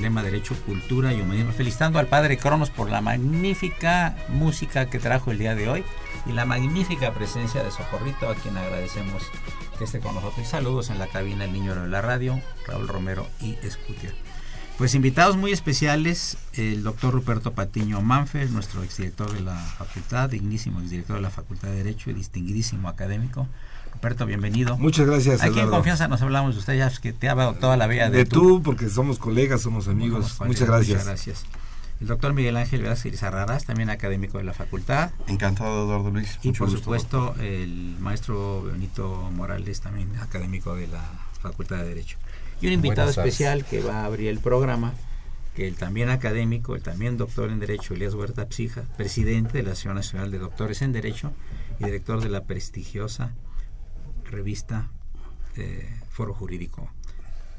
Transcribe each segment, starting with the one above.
Lema Derecho, Cultura y Humanismo. Felicitando al Padre Cronos por la magnífica música que trajo el día de hoy y la magnífica presencia de Socorrito, a quien agradecemos que esté con nosotros. Saludos en la cabina el niño de la radio, Raúl Romero y Escutia. Pues invitados muy especiales, el doctor Ruperto Patiño Manfel, nuestro exdirector de la facultad, dignísimo exdirector de la Facultad de Derecho y distinguidísimo académico. Ruperto, bienvenido. Muchas gracias. Aquí en confianza nos hablamos de usted, ya es que te ha dado toda la vida de, de tú. porque somos colegas, somos amigos. muchas gracias. Muchas gracias. El doctor Miguel Ángel Velázquez Arraraz, también académico de la facultad. Encantado, Eduardo Luis. Y por supuesto, el maestro Benito Morales, también académico de la Facultad de Derecho. Y un invitado especial que va a abrir el programa, que el también académico, el también doctor en Derecho, Elías Huerta Psija, presidente de la Asociación Nacional de Doctores en Derecho y director de la prestigiosa revista eh, Foro Jurídico,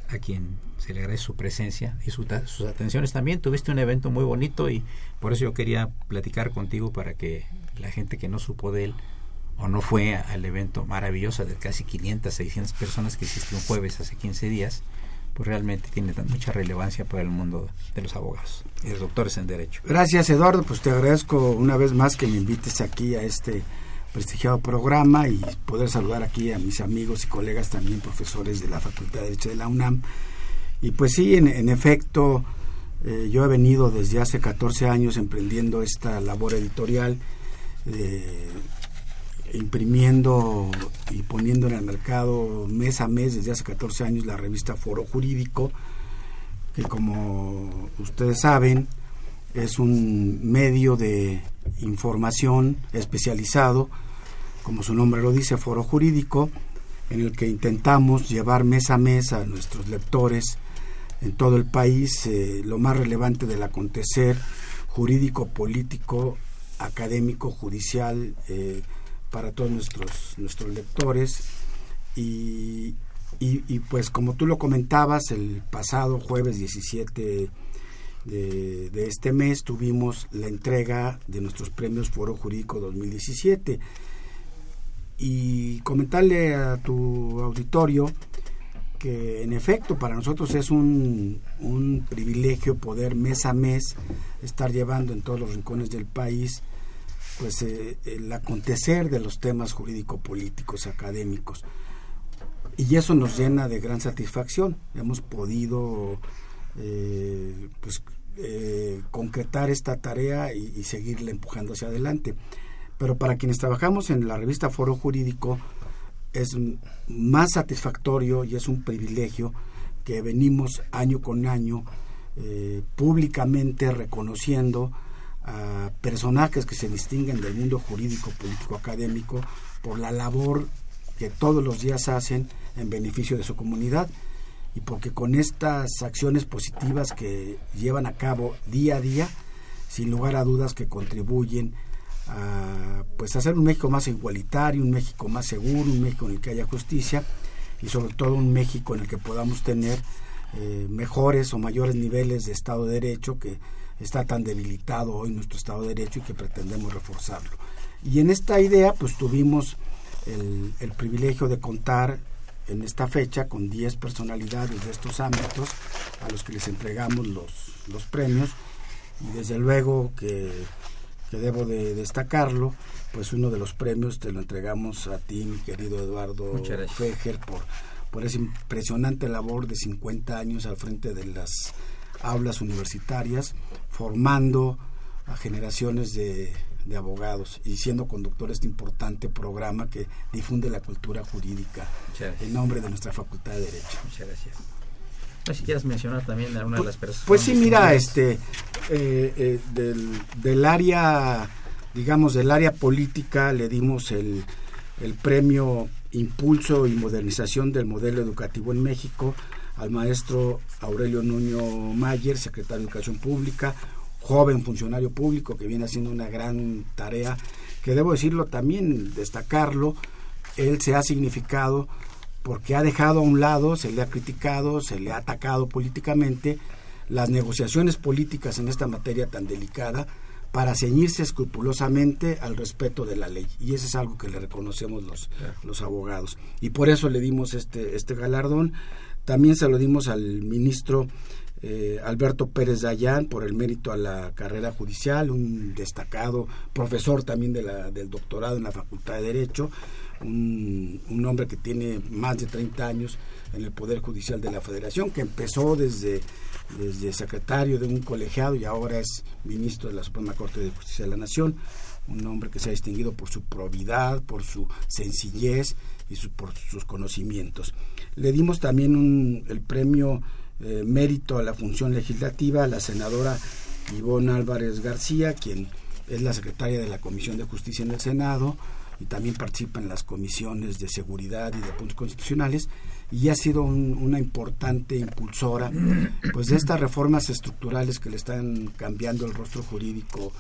a quien se le agradece su presencia y sus atenciones también. Tuviste un evento muy bonito y por eso yo quería platicar contigo para que la gente que no supo de él o no fue al evento maravilloso de casi 500, 600 personas que hiciste un jueves hace 15 días, pues realmente tiene mucha relevancia para el mundo de los abogados y los doctores en Derecho. Gracias Eduardo, pues te agradezco una vez más que me invites aquí a este prestigiado programa y poder saludar aquí a mis amigos y colegas también profesores de la Facultad de Derecho de la UNAM. Y pues sí, en, efecto, eh, yo he venido desde hace 14 años emprendiendo esta labor editorial, eh, imprimiendo y poniendo en el mercado mes a mes desde hace 14 años la revista Foro Jurídico, que como ustedes saben, es un medio de información especializado, como su nombre lo dice, foro jurídico, en el que intentamos llevar mes a mes a nuestros lectores en todo el país eh, lo más relevante del acontecer jurídico, político, académico, judicial eh, para todos nuestros, nuestros lectores. Y, pues como tú lo comentabas, el pasado jueves 17 de, de, este mes tuvimos la entrega de nuestros premios Foro Jurídico 2017 y comentarle a tu auditorio que en efecto para nosotros es un, un, privilegio poder mes a mes estar llevando en todos los rincones del país pues eh, el acontecer de los temas jurídico-políticos académicos. Y eso nos llena de gran satisfacción. Hemos podido eh, pues eh, concretar esta tarea y, y seguirla empujando hacia adelante pero para quienes trabajamos en la revista Foro Jurídico es más satisfactorio y es un privilegio que venimos año con año eh, públicamente reconociendo a personajes que se distinguen del mundo jurídico, político, académico por la labor que todos los días hacen en beneficio de su comunidad y porque con estas acciones positivas que llevan a cabo día a día, sin lugar a dudas que contribuyen a pues hacer un México más igualitario, un México más seguro, un México en el que haya justicia y sobre todo un México en el que podamos tener eh, mejores o mayores niveles de Estado de Derecho que está tan debilitado hoy nuestro Estado de Derecho y que pretendemos reforzarlo. Y en esta idea pues tuvimos el, el privilegio de contar en esta fecha con 10 personalidades de estos ámbitos a los que les entregamos los, los premios y desde luego que que debo de destacarlo, pues uno de los premios te lo entregamos a ti, mi querido Eduardo Fejer, por, por esa impresionante labor de 50 años al frente de las aulas universitarias, formando a generaciones de, de abogados y siendo conductor de este importante programa que difunde la cultura jurídica en nombre de nuestra Facultad de Derecho. Muchas gracias. No si quieres mencionar también a una de las personas. Pues sí, mira, este, eh, eh, del, del, área, digamos, del área política le dimos el, el premio Impulso y Modernización del Modelo Educativo en México al maestro Aurelio Nuño Mayer, secretario de Educación Pública, joven funcionario público que viene haciendo una gran tarea, que debo decirlo también, destacarlo, él se ha significado porque ha dejado a un lado, se le ha criticado, se le ha atacado políticamente las negociaciones políticas en esta materia tan delicada para ceñirse escrupulosamente al respeto de la ley. Y eso es algo que le reconocemos los, los abogados. Y por eso le dimos este, este galardón. También se lo dimos al ministro eh, Alberto Pérez Dayán por el mérito a la carrera judicial, un destacado profesor también de la, del doctorado en la Facultad de Derecho, un, hombre que tiene más de 30 años en el Poder Judicial de la Federación, que empezó desde, desde secretario de un colegiado y ahora es ministro de la Suprema Corte de Justicia de la Nación, un hombre que se ha distinguido por su probidad, por su sencillez y por sus conocimientos. Le dimos también el premio eh, mérito a la función legislativa a la senadora Ivonne Álvarez García, quien es la secretaria de la Comisión de Justicia en el Senado, y también participa en las comisiones de seguridad y de puntos constitucionales y ha sido una importante impulsora pues de estas reformas estructurales que le están cambiando el rostro jurídico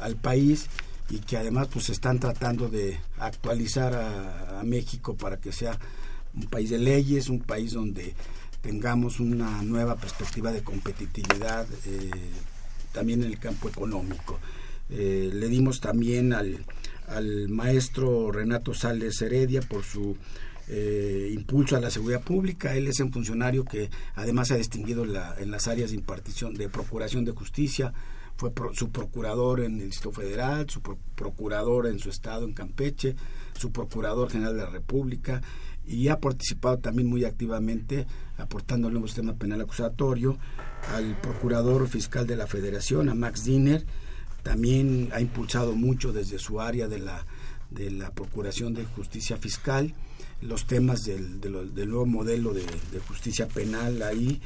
al país y que además pues están tratando de actualizar a, México para que sea un país de leyes, un país donde tengamos una nueva perspectiva de competitividad eh, también en el campo económico. Eh, le dimos también al, al maestro Renato Sales Heredia por su eh, impulso a la seguridad pública. Él es un funcionario que además se ha distinguido en, las áreas de impartición de procuración de justicia. Fue su procurador en el Distrito Federal, su procurador en su estado, en Campeche, su procurador general de la República y ha participado también muy activamente aportando el nuevo sistema penal acusatorio al procurador fiscal de la Federación, a Max Diner, también ha impulsado mucho desde su área de la, de la Procuración de Justicia Fiscal los temas del, del nuevo modelo de, justicia penal ahí.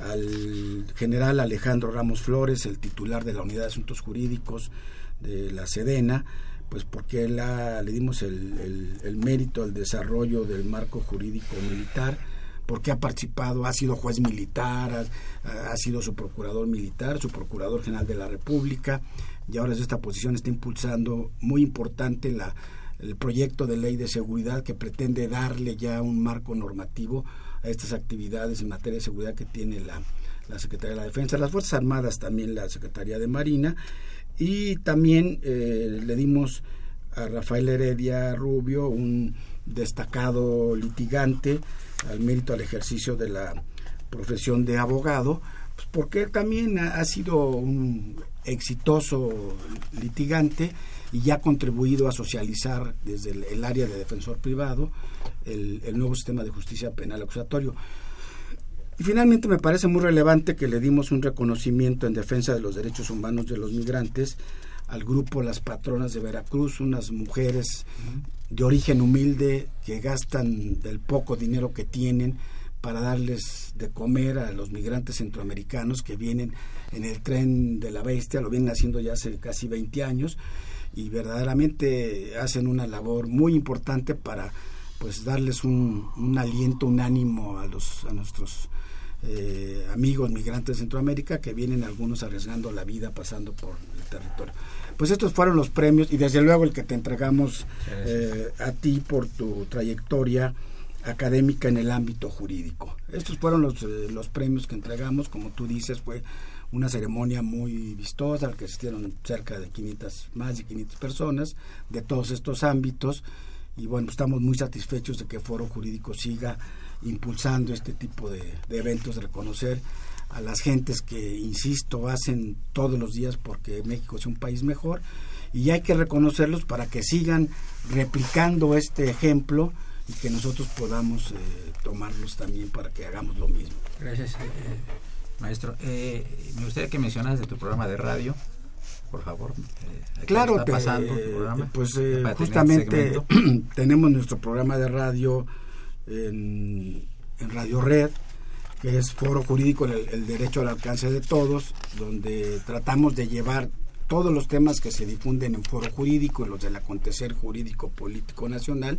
Al general Alejandro Ramos Flores, el titular de la Unidad de Asuntos Jurídicos de la Sedena, pues porque le dimos el, el, mérito al desarrollo del marco jurídico militar, porque ha participado, ha sido juez militar, ha, sido su procurador militar, su procurador general de la República, y ahora desde esta posición está impulsando muy importante la, el proyecto de ley de seguridad que pretende darle ya un marco normativo a estas actividades en materia de seguridad que tiene la, la Secretaría de la Defensa, las Fuerzas Armadas también la Secretaría de Marina y también eh, le dimos a Rafael Heredia Rubio un destacado litigante al mérito al ejercicio de la profesión de abogado, pues porque también ha, sido un exitoso litigante y ha contribuido a socializar desde el, área de defensor privado el, el, nuevo sistema de justicia penal acusatorio. Y finalmente me parece muy relevante que le dimos un reconocimiento en defensa de los derechos humanos de los migrantes al grupo Las Patronas de Veracruz, unas mujeres de origen humilde que gastan el poco dinero que tienen para darles de comer a los migrantes centroamericanos que vienen en el tren de la bestia, lo vienen haciendo ya hace casi 20 años y verdaderamente hacen una labor muy importante para pues darles un, aliento, un ánimo a los a nuestros eh, amigos migrantes de Centroamérica que vienen algunos arriesgando la vida pasando por el territorio. Pues estos fueron los premios y desde luego el que te entregamos eh, a ti por tu trayectoria académica en el ámbito jurídico. Estos fueron los, eh, los premios que entregamos, como tú dices, fue una ceremonia muy vistosa, al que asistieron cerca de 500, más de 500 personas de todos estos ámbitos. Y bueno, estamos muy satisfechos de que Foro Jurídico siga impulsando este tipo de, eventos, de reconocer a las gentes que, insisto, hacen todos los días porque México es un país mejor y hay que reconocerlos para que sigan replicando este ejemplo y que nosotros podamos eh, tomarlos también para que hagamos lo mismo. Gracias, eh, maestro. Eh, me gustaría que mencionas de tu programa de radio, por favor. claro, está pasando pues justamente tenemos nuestro programa de radio en, Radio Red, que es Foro Jurídico, el, Derecho al Alcance de Todos, donde tratamos de llevar todos los temas que se difunden en Foro Jurídico, los del acontecer jurídico político nacional,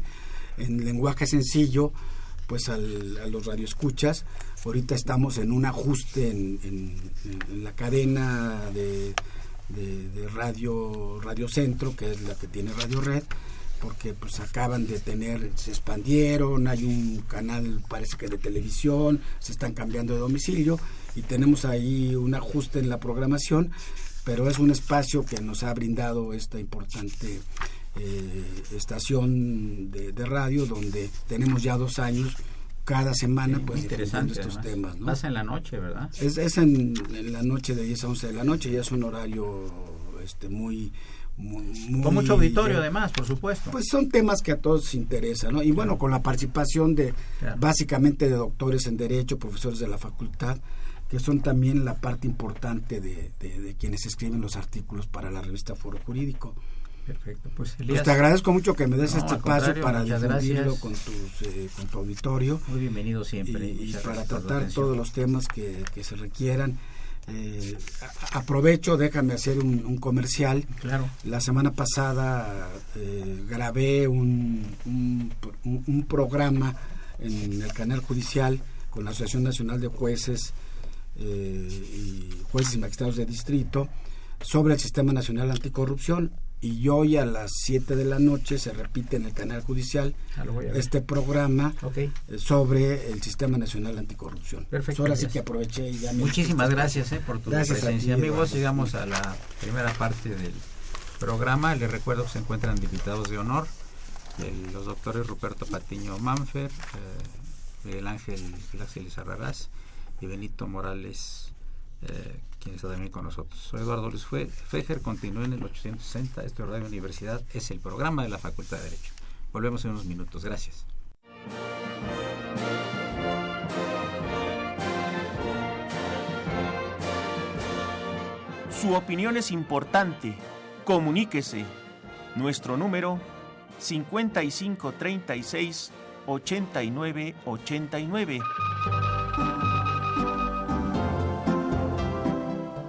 en lenguaje sencillo, pues a los radioescuchas. Ahorita estamos en un ajuste en, la cadena de, de, de, radio Radio Centro, que es la que tiene Radio Red, porque pues acaban de tener, se expandieron, hay un canal parece que de televisión, se están cambiando de domicilio y tenemos ahí un ajuste en la programación, pero es un espacio que nos ha brindado esta importante eh, estación de, radio donde tenemos ya dos años cada semana pues interesante estos temas ¿no? pasa en la noche verdad es, es en, en, la noche de 10 a 11 de la noche y es un horario este muy con mucho auditorio además, por supuesto. Pues son temas que a todos interesan, ¿no? Y bueno, con la participación de básicamente de doctores en Derecho, profesores de la facultad, que son también la parte importante de, quienes escriben los artículos para la revista Foro Jurídico. Perfecto, pues, pues te agradezco mucho que me des este espacio para difundirlo con, tus, eh, con tu auditorio. Muy bienvenido siempre. Y, para tratar todos los temas que, que se requieran eh, aprovecho, déjame hacer un, comercial. Claro. La semana pasada eh, grabé un, un, programa en el canal judicial con la Asociación Nacional de Jueces eh, y Jueces y Magistrados de Distrito sobre el Sistema Nacional Anticorrupción y hoy a las 7 de la noche se repite en el canal judicial ah, este programa eh, sobre el Sistema Nacional Anticorrupción. Perfecto. ahora sí que aproveché y ya Muchísimas gracias eh, por tu presencia. Amigos, llegamos a la primera parte del programa. Les recuerdo que se encuentran invitados de honor los doctores Ruperto Patiño Manfer, eh, el Ángel Graciela Arrarás y Benito Morales eh, quien está también con nosotros. Soy Eduardo Luis Fejer, continúa en el 860, esto es Radio Universidad, es el programa de la Facultad de Derecho. Volvemos en unos minutos, gracias. Su opinión es importante. Comuníquese. Nuestro número 5536 8989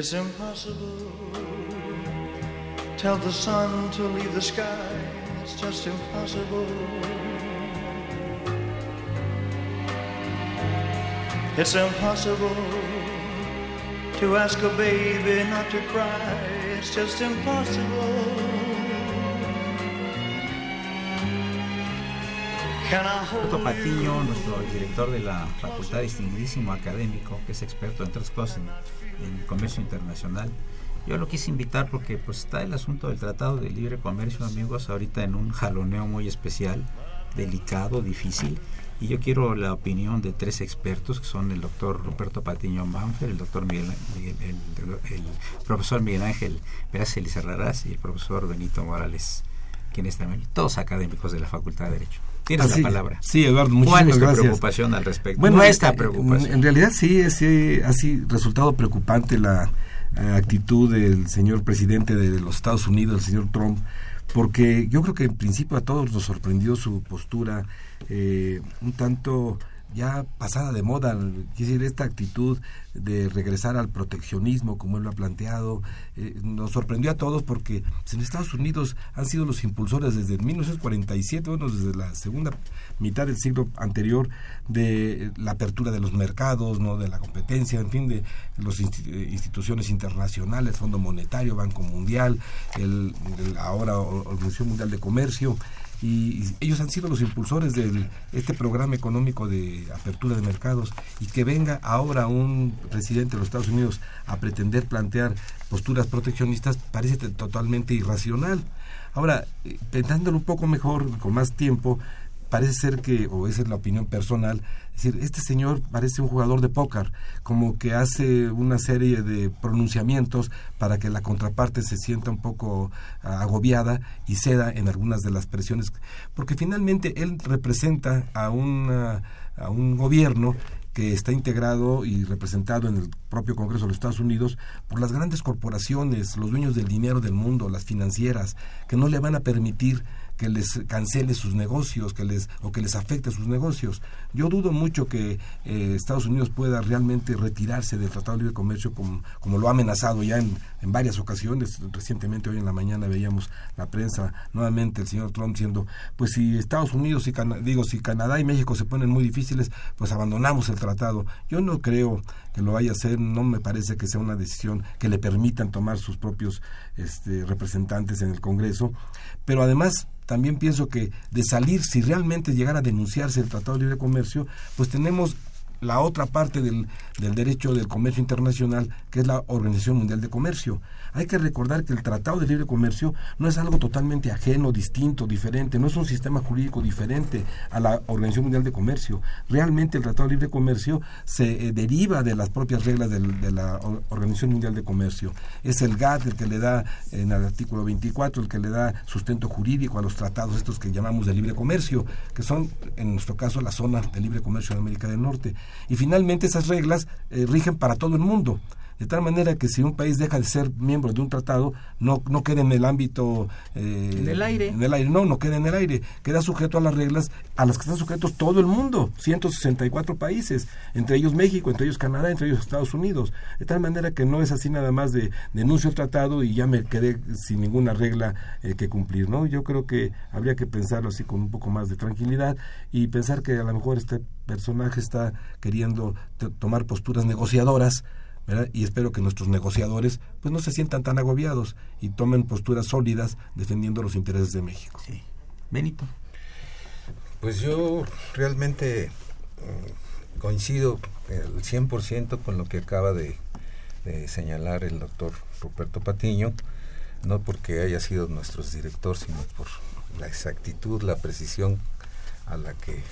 It's impossible. Tell the sun to leave the sky. It's just impossible. It's impossible to ask a baby not to cry. It's just impossible. Roberto Patiño, nuestro director de la Facultad Distinguidísimo Académico, que es experto en tres cosas en, comercio internacional. Yo lo quise invitar porque pues está el asunto del Tratado de Libre Comercio, amigos, ahorita en un jaloneo muy especial, delicado, difícil. Y yo quiero la opinión de tres expertos, que son el doctor Roberto Patiño Manfer, el doctor Miguel, el, profesor Miguel Ángel Pérez Elizarrarás y el profesor Benito Morales, quienes también, todos académicos de la Facultad de Derecho. Tienes la palabra. Sí, Eduardo, muchísimas ¿Cuál es tu preocupación al respecto? Bueno, Nuestra preocupación. En, realidad sí, sí, ha resultado preocupante la eh, actitud del señor presidente de los Estados Unidos, el señor Trump, porque yo creo que en principio a todos nos sorprendió su postura eh, un tanto ya pasada de moda, decir, esta actitud de regresar al proteccionismo, como él lo ha planteado, eh, nos sorprendió a todos porque en Estados Unidos han sido los impulsores desde 1947, bueno, desde la segunda mitad del siglo anterior, de la apertura de los mercados, no de la competencia, en fin, de las instituciones internacionales, Fondo Monetario, Banco Mundial, el ahora Organización Mundial de Comercio, y, ellos han sido los impulsores de este programa económico de apertura de mercados y que venga ahora un presidente de los Estados Unidos a pretender plantear posturas proteccionistas parece totalmente irracional. Ahora, eh, pensándolo un poco mejor, con más tiempo, parece ser que, o esa es la opinión personal, es decir, este señor parece un jugador de póker, como que hace una serie de pronunciamientos para que la contraparte se sienta un poco ah, agobiada y ceda en algunas de las presiones, porque finalmente él representa a, a un gobierno que está integrado y representado en el propio Congreso de los Estados Unidos por las grandes corporaciones, los dueños del dinero del mundo, las financieras, que no le van a permitir que les cancele sus negocios que les o que les afecte sus negocios. Yo dudo mucho que eh, Estados Unidos pueda realmente retirarse del Tratado de Libre Comercio como, como lo ha amenazado ya en, en, varias ocasiones. Recientemente hoy en la mañana veíamos la prensa nuevamente el señor Trump diciendo, pues si Estados Unidos y digo si Canadá y México se ponen muy difíciles, pues abandonamos el tratado. Yo no creo que lo vaya a hacer, no me parece que sea una decisión que le permitan tomar sus propios este, representantes en el Congreso, pero además también pienso que de salir, si realmente llegara a denunciarse el Tratado de Libre Comercio, pues tenemos la otra parte del, del, derecho del comercio internacional, que es la Organización Mundial de Comercio. Hay que recordar que el Tratado de Libre Comercio no es algo totalmente ajeno, distinto, diferente, no es un sistema jurídico diferente a la Organización Mundial de Comercio. Realmente el Tratado de Libre Comercio se eh, deriva de las propias reglas de la Organización Mundial de Comercio. Es el GATT el que le da, en el artículo 24, el que le da sustento jurídico a los tratados estos que llamamos de libre comercio, que son, en nuestro caso, la zona de libre comercio de América del Norte. Y finalmente esas reglas eh, rigen para todo el mundo de tal manera que si un país deja de ser miembro de un tratado, no, no queda en el ámbito... Eh, en el aire. En el aire, no, no queda en el aire, queda sujeto a las reglas a las que están sujetos todo el mundo, 164 países, entre ellos México, entre ellos Canadá, entre ellos Estados Unidos, de tal manera que no es así nada más de denuncio el tratado y ya me quedé sin ninguna regla eh, que cumplir, ¿no? Yo creo que habría que pensarlo así con un poco más de tranquilidad y pensar que a lo mejor este personaje está queriendo tomar posturas negociadoras, y espero que nuestros negociadores pues no se sientan tan agobiados y tomen posturas sólidas defendiendo los intereses de México. Sí. Benito. Pues yo realmente mm, coincido el 100% con lo que acaba de, señalar el doctor Ruperto Patiño, no porque haya sido nuestro director, sino por la exactitud, la precisión a la que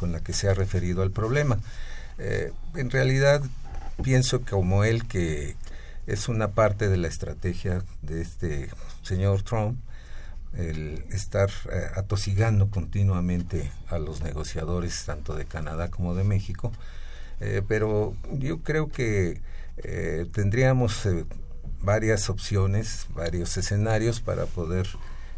con la que se ha referido al problema. Eh, en realidad pienso como él que es una parte de la estrategia de este señor Trump el estar eh, atosigando continuamente a los negociadores tanto de Canadá como de México. Eh, pero yo creo que eh, tendríamos varias opciones varios escenarios para poder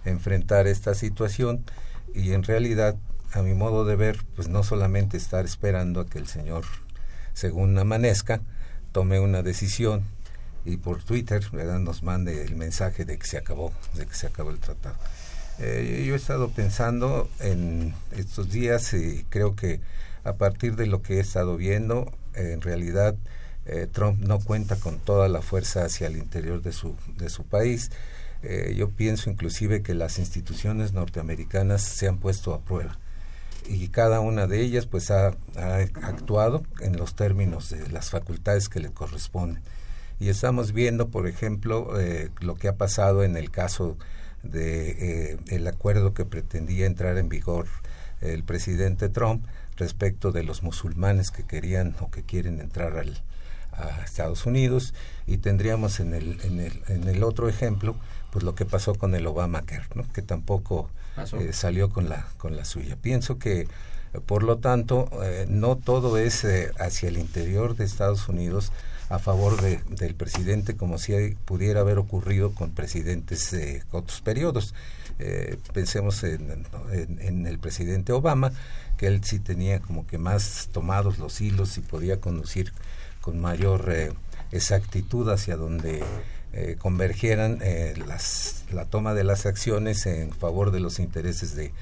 enfrentar esta situación y en realidad a mi modo de ver pues no solamente estar esperando a que el señor según amanezca, tome una decisión y por Twitter ¿verdad? nos mande el mensaje de que se acabó, de que se acabó el tratado. Eh, yo he estado pensando en estos días y creo que a partir de lo que he estado viendo, en realidad eh, Trump no cuenta con toda la fuerza hacia el interior de su, de su país. Eh, yo pienso inclusive que las instituciones norteamericanas se han puesto a prueba y cada una de ellas pues ha, actuado en los términos de las facultades que le corresponden. Y estamos viendo, por ejemplo, eh, lo que ha pasado en el caso de eh, el acuerdo que pretendía entrar en vigor el presidente Trump respecto de los musulmanes que querían o que quieren entrar al, a Estados Unidos y tendríamos en el, en el, en el otro ejemplo pues lo que pasó con el Obamacare, ¿no? que tampoco eh, salió con la, con la suya. Pienso que por lo tanto, eh, no todo es eh, hacia el interior de Estados Unidos a favor de, del presidente, como si pudiera haber ocurrido con presidentes de otros periodos. Eh, pensemos en, en, el presidente Obama, que él sí tenía como que más tomados los hilos y podía conducir con mayor exactitud hacia donde convergieran las, la toma de las acciones en favor de los intereses de,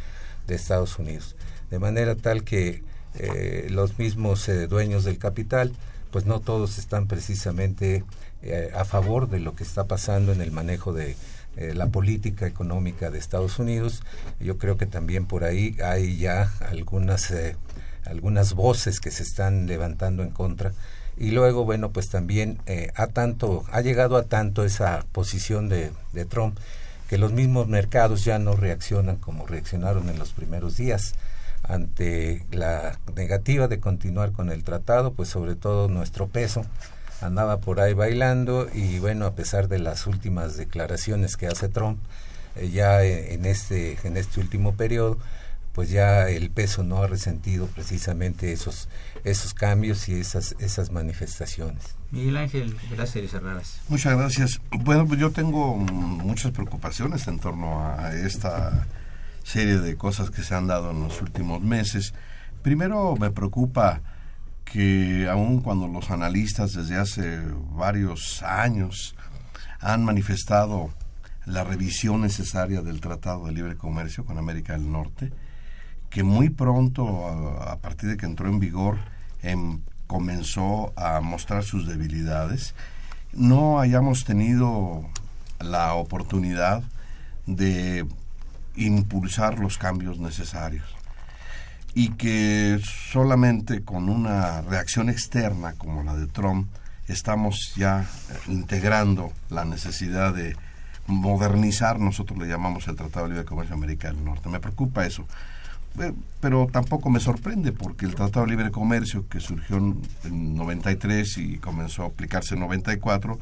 Estados Unidos de manera tal que eh, los mismos eh, dueños del capital, pues no todos están precisamente eh, a favor de lo que está pasando en el manejo de la política económica de Estados Unidos. Yo creo que también por ahí hay ya algunas algunas voces que se están levantando en contra y luego bueno pues también ha tanto ha llegado a tanto esa posición de, de Trump que los mismos mercados ya no reaccionan como reaccionaron en los primeros días. Ante la negativa de continuar con el tratado, pues sobre todo nuestro peso andaba por ahí bailando y bueno, a pesar de las últimas declaraciones que hace Trump, eh, ya en este, en este último periodo, pues ya el peso no ha resentido precisamente esos, esos cambios y esas, esas manifestaciones. Miguel Ángel, gracias Herreras. Muchas gracias. Bueno, pues yo tengo muchas preocupaciones en torno a esta serie de cosas que se han dado en los últimos meses. Primero me preocupa que aun cuando los analistas desde hace varios años han manifestado la revisión necesaria del Tratado de Libre Comercio con América del Norte, que muy pronto, a, partir de que entró en vigor, em, comenzó a mostrar sus debilidades, no hayamos tenido la oportunidad de impulsar los cambios necesarios y que solamente con una reacción externa como la de Trump estamos ya integrando la necesidad de modernizar, nosotros le llamamos el Tratado de Libre Comercio América del Norte. Me preocupa eso. Pero tampoco me sorprende porque el Tratado de Libre Comercio que surgió en 93 y comenzó a aplicarse en 94,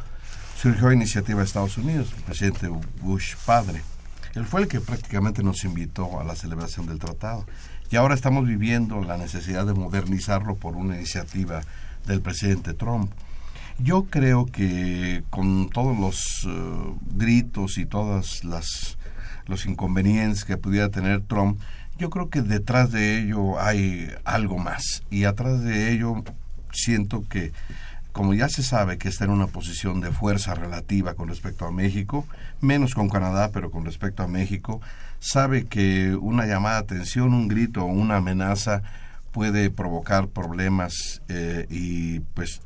surgió a iniciativa de Estados Unidos, el presidente Bush padre. Él fue el que prácticamente nos invitó a la celebración del tratado. Y ahora estamos viviendo la necesidad de modernizarlo por una iniciativa del presidente Trump. Yo creo que con todos los eh, gritos y todas las los inconvenientes que pudiera tener Trump, yo creo que detrás de ello hay algo más. Y atrás de ello siento que como ya se sabe que está en una posición de fuerza relativa con respecto a México, menos con Canadá, pero con respecto a México, sabe que una llamada de atención, un grito o una amenaza puede provocar problemas eh, y pues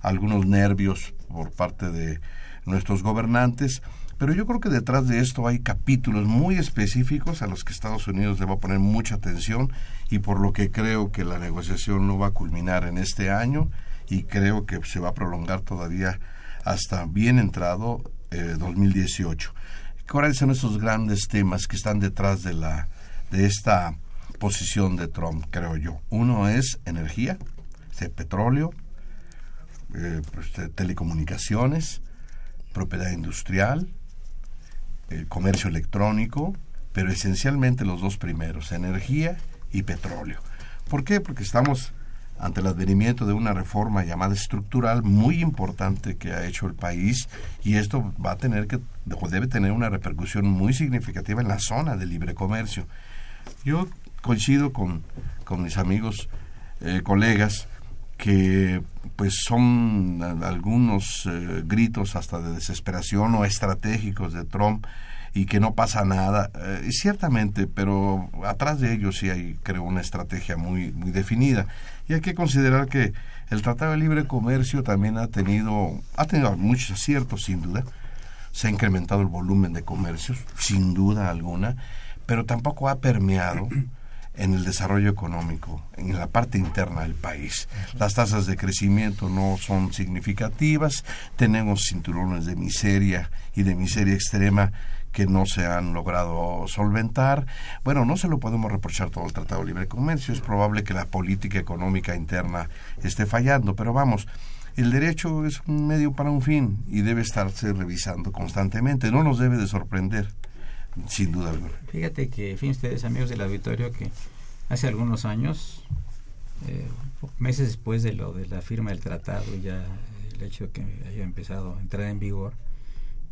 algunos nervios por parte de nuestros gobernantes, pero yo creo que detrás de esto hay capítulos muy específicos a los que Estados Unidos le va a poner mucha atención y por lo que creo que la negociación no va a culminar en este año y creo que se va a prolongar todavía hasta bien entrado eh, 2018. ¿Cuáles son esos grandes temas que están detrás de, la, de esta posición de Trump, creo yo? Uno es energía, petróleo, eh, pues, telecomunicaciones, propiedad industrial, comercio electrónico, pero esencialmente los dos primeros, energía y petróleo. ¿Por qué? Porque estamos ante el advenimiento de una reforma llamada estructural muy importante que ha hecho el país y esto va a tener que debe tener una repercusión muy significativa en la zona de libre comercio. Yo coincido con, con mis amigos eh, colegas que pues son algunos eh, gritos hasta de desesperación o estratégicos de Trump y que no pasa nada. Eh, ciertamente, pero atrás de ellos sí hay, creo, una estrategia muy, muy definida. Y hay que considerar que el Tratado de Libre Comercio también ha tenido, ha tenido muchos aciertos, sin duda. Se ha incrementado el volumen de comercios, sin duda alguna, pero tampoco ha permeado en el desarrollo económico, en la parte interna del país. Las tasas de crecimiento no son significativas, tenemos cinturones de miseria y de miseria extrema que no se han logrado solventar. Bueno, no se lo podemos reprochar todo el Tratado de Libre Comercio, es probable que la política económica interna esté fallando, pero vamos, el derecho es un medio para un fin y debe estarse revisando constantemente, no nos debe de sorprender sin duda alguna. Fíjate que, fin, ustedes amigos del auditorio, que hace algunos años, eh, meses después de lo de la firma del tratado, ya el hecho de que haya empezado a entrar en vigor,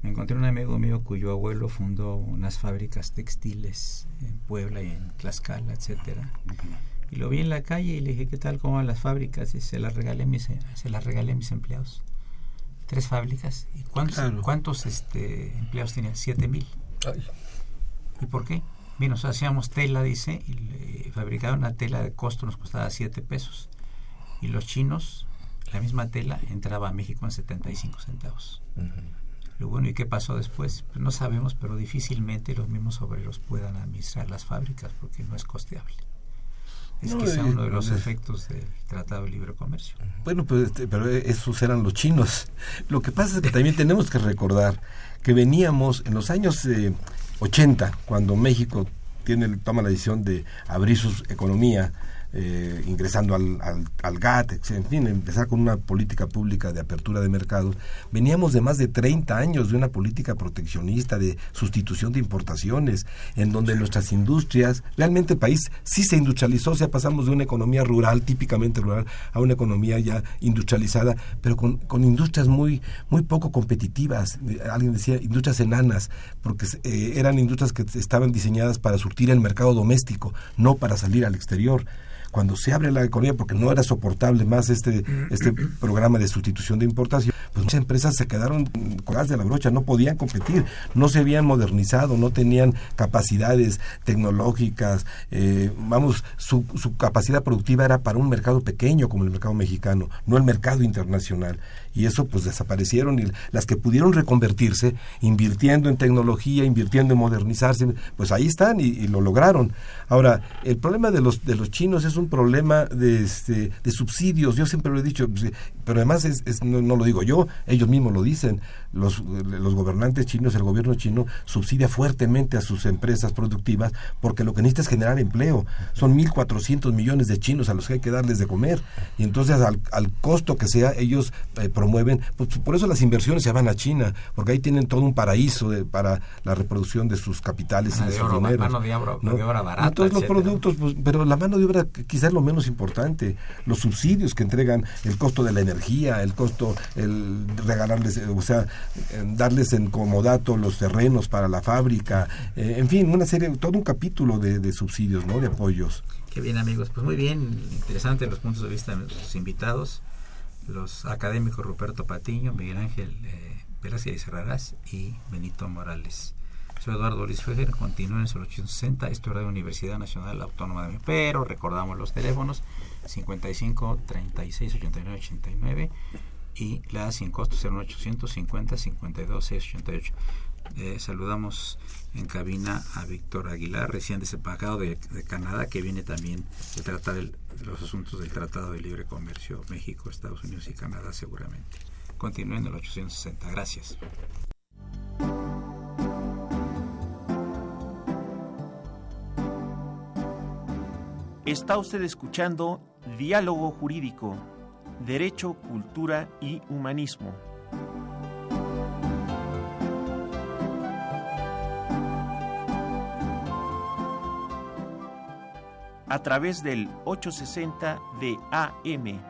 me encontré un amigo mío cuyo abuelo fundó unas fábricas textiles en Puebla y en Tlaxcala, etcétera. Y lo vi en la calle y le dije, ¿qué tal? ¿Cómo van las fábricas? Y se las regalé mis, se las regalé a mis empleados. Tres fábricas. ¿Y cuántos, cuántos este, empleados tenían? Siete mil. ¿Y por qué? Bien, nos hacíamos tela, dice, y fabricaban una tela de costo, nos costaba siete pesos. Y los chinos, la misma tela, entraba a México en 75 centavos. Lo bueno, ¿y qué pasó después? Pues no sabemos, pero difícilmente los mismos obreros puedan administrar las fábricas porque no es costeable. Es quizá uno de los efectos del Tratado de Libre Comercio. Bueno, pues, este, pero esos eran los chinos. Lo que pasa es que también tenemos que recordar que veníamos en los años 80, eh, cuando México tiene, toma la decisión de abrir su economía eh, ingresando al, al, GATT, en fin, empezar con una política pública de apertura de mercados. Veníamos de más de 30 años de una política proteccionista, de sustitución de importaciones, en donde nuestras industrias, realmente el país sí se industrializó, o sea, pasamos de una economía rural, típicamente rural, a una economía ya industrializada, pero con, con industrias muy, muy poco competitivas. Alguien decía industrias enanas, porque eh, eran industrias que estaban diseñadas para surtir el mercado doméstico, no para salir al exterior cuando se abre la economía, porque no era soportable más este, este programa de sustitución de importación, pues muchas empresas se quedaron colgadas de la brocha, no podían competir, no se habían modernizado, no tenían capacidades tecnológicas, eh, vamos, su, su capacidad productiva era para un mercado pequeño como el mercado mexicano, no el mercado internacional y eso pues desaparecieron y las que pudieron reconvertirse invirtiendo en tecnología, invirtiendo en modernizarse, pues ahí están y, lo lograron. Ahora, el problema de los de los chinos es un problema de, este, de subsidios, yo siempre lo he dicho, pues, pero además es, no, lo digo yo, ellos mismos lo dicen, los, los gobernantes chinos, el gobierno chino subsidia fuertemente a sus empresas productivas porque lo que necesita es generar empleo. Son 1.400 millones de chinos a los que hay que darles de comer y entonces al, al costo que sea ellos eh, mueven, pues por eso las inversiones se van a China, porque ahí tienen todo un paraíso para la reproducción de sus capitales y de, sus dineros. Mano de obra, barata, Entonces los productos, pues, pero la mano de obra quizás es lo menos importante, los subsidios que entregan, el costo de la energía, el costo, el regalarles, o sea, darles en comodato los terrenos para la fábrica, eh, en fin, una serie, todo un capítulo de, de subsidios, ¿no? De apoyos. Qué bien amigos, pues muy bien, interesante los puntos de vista de nuestros invitados los académicos Ruperto Patiño, Miguel Ángel eh, Velázquez Serrarás y Benito Morales. Soy Eduardo Luis Fejer, continúen en el 860, esto es la Universidad Nacional Autónoma de México, pero recordamos los teléfonos 55 36 89 89 y la sin costo 0800 50 52 688. Eh, saludamos en cabina a Víctor Aguilar, recién desempacado de, Canadá, que viene también de tratar los asuntos del Tratado de Libre Comercio México, Estados Unidos y Canadá seguramente. Continúen en el 860. Gracias. Está usted escuchando Diálogo Jurídico, Derecho, Cultura y Humanismo. a través del 860 de AM.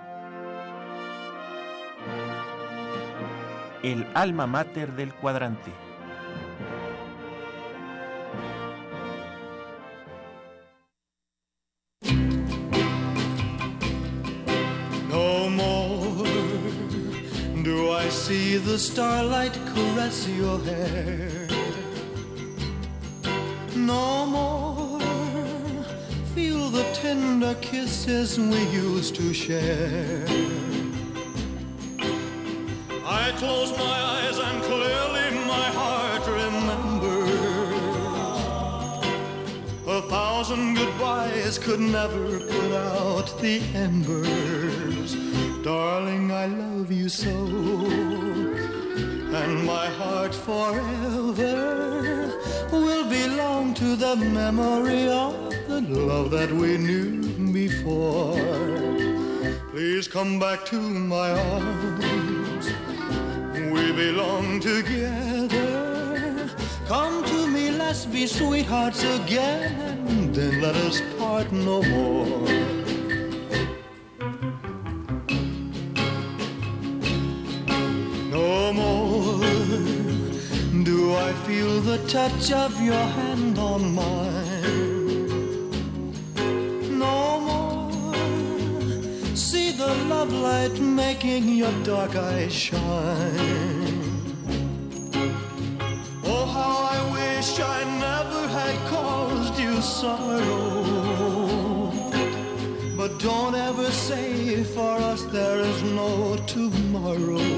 El alma mater del cuadrante. No more do I see the starlight caress your hair. No more. Tender kisses we used to share. I close my eyes and clearly my heart remembers. A thousand goodbyes could never put out the embers. Darling, I love you so. And my heart forever will belong to the memory of the love that we knew before. Please come back to my arms. We belong together. Come to me, let's be sweethearts again. Then let us part no more. No more do I feel the touch of your hand on mine. Light making your dark eyes shine. Oh, how I wish I never had caused you sorrow. But don't ever say for us there is no tomorrow.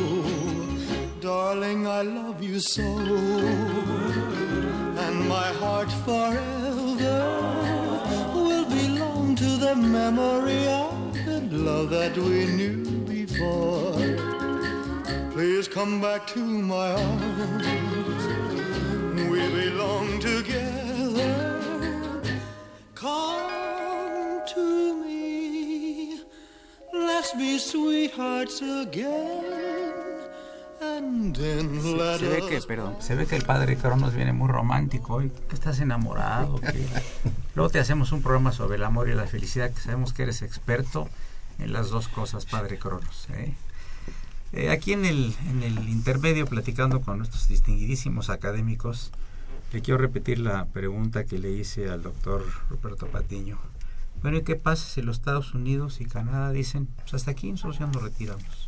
Darling, I love you so. And my heart forever will belong to the memory of love that we knew before. Please come back to my arms. We belong together. Come to me. Let's be sweethearts again. And then Se, se ve que, perdón, se ve que el padre Cronos viene muy romántico hoy, que estás enamorado, que luego te hacemos un programa sobre el amor y la felicidad, que sabemos que eres experto en las dos cosas, padre Cronos. ¿eh? Eh, aquí en el, en el intermedio, platicando con nuestros distinguidísimos académicos, le quiero repetir la pregunta que le hice al doctor Ruperto Patiño. Bueno, ¿y qué pasa si los Estados Unidos y Canadá dicen, pues hasta aquí nosotros ya nos retiramos?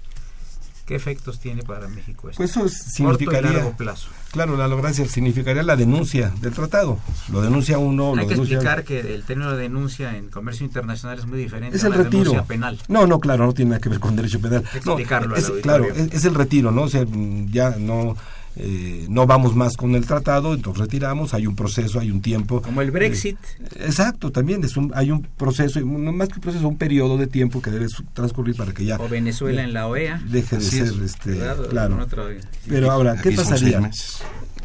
¿Qué efectos tiene para México esto? Pues eso Corto y significaría, largo plazo. claro, la lograncia significaría la denuncia del tratado. Lo denuncia uno, Hay lo que denuncia explicar que el término de denuncia en comercio internacional es muy diferente es a el la retiro. denuncia penal. No, no, claro, no tiene nada que ver con derecho penal. Hay que No, explicarlo al es, auditorio. claro, es, es el retiro, ¿no? O sea, ya no eh, no vamos más con el tratado, entonces retiramos, hay un proceso, hay un tiempo. Como el Brexit. Eh, exacto, también es un, hay un proceso, no más que un proceso, un periodo de tiempo que debe transcurrir para que ya O Venezuela en la OEA. deje de ser, es, este, claro. Pero ahora, ¿qué pasaría?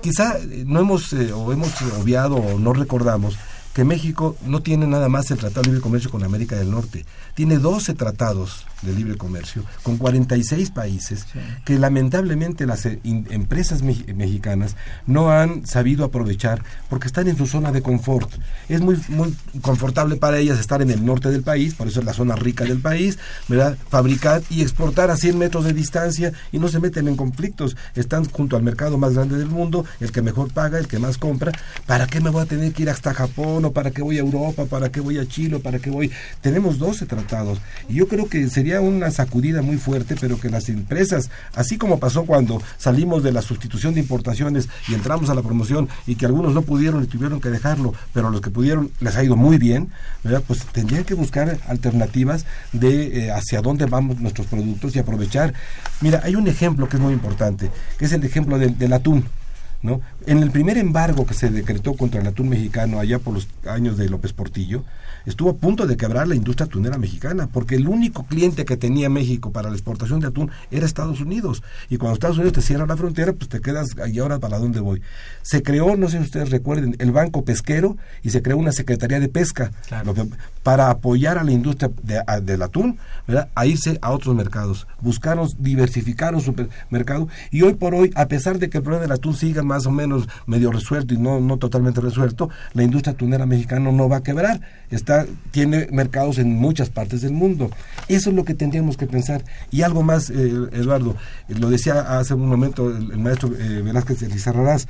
Quizá eh, no hemos eh, o hemos obviado o no recordamos que México no tiene nada más el Tratado de Libre Comercio con América del Norte. Tiene 12 tratados de libre comercio con 46 países que lamentablemente las eh, empresas mex- mexicanas no han sabido aprovechar porque están en su zona de confort. Es muy, muy confortable para ellas estar en el norte del país, por eso es la zona rica del país, ¿verdad? Fabricar y exportar a 100 metros de distancia y no se meten en conflictos. Están junto al mercado más grande del mundo, el que mejor paga, el que más compra. ¿Para qué me voy a tener que ir hasta Japón para qué voy a Europa, para qué voy a Chile para qué voy? Tenemos 12 tratados y yo creo que sería una sacudida muy fuerte, pero que las empresas, así como pasó cuando salimos de la sustitución de importaciones y entramos a la promoción y que algunos no pudieron y tuvieron que dejarlo, pero los que pudieron les ha ido muy bien. Pues tendrían que buscar alternativas de eh, hacia dónde vamos nuestros productos y aprovechar. Mira, hay un ejemplo que es muy importante, que es el ejemplo del, del atún. ¿No? En el primer embargo que se decretó contra el atún mexicano allá por los años de López Portillo, estuvo a punto de quebrar la industria atunera mexicana, porque el único cliente que tenía México para la exportación de atún era Estados Unidos. Y cuando Estados Unidos te cierra la frontera, pues te quedas, ¿y ahora para dónde voy? Se creó, no sé si ustedes recuerden, el Banco Pesquero y se creó una Secretaría de Pesca Claro. lo que- para apoyar a la industria de- a- del atún ¿verdad? a irse a otros mercados. Buscaron, diversificaron su mercado y hoy por hoy, a pesar de que el problema del atún siga más o menos medio resuelto y no, no totalmente resuelto, la industria atunera mexicana no va a quebrar. Está, tiene mercados en muchas partes del mundo. Eso es lo que tendríamos que pensar. Y algo más, eh, Eduardo, lo decía hace un momento el, el maestro eh, Velázquez Elizarrarás,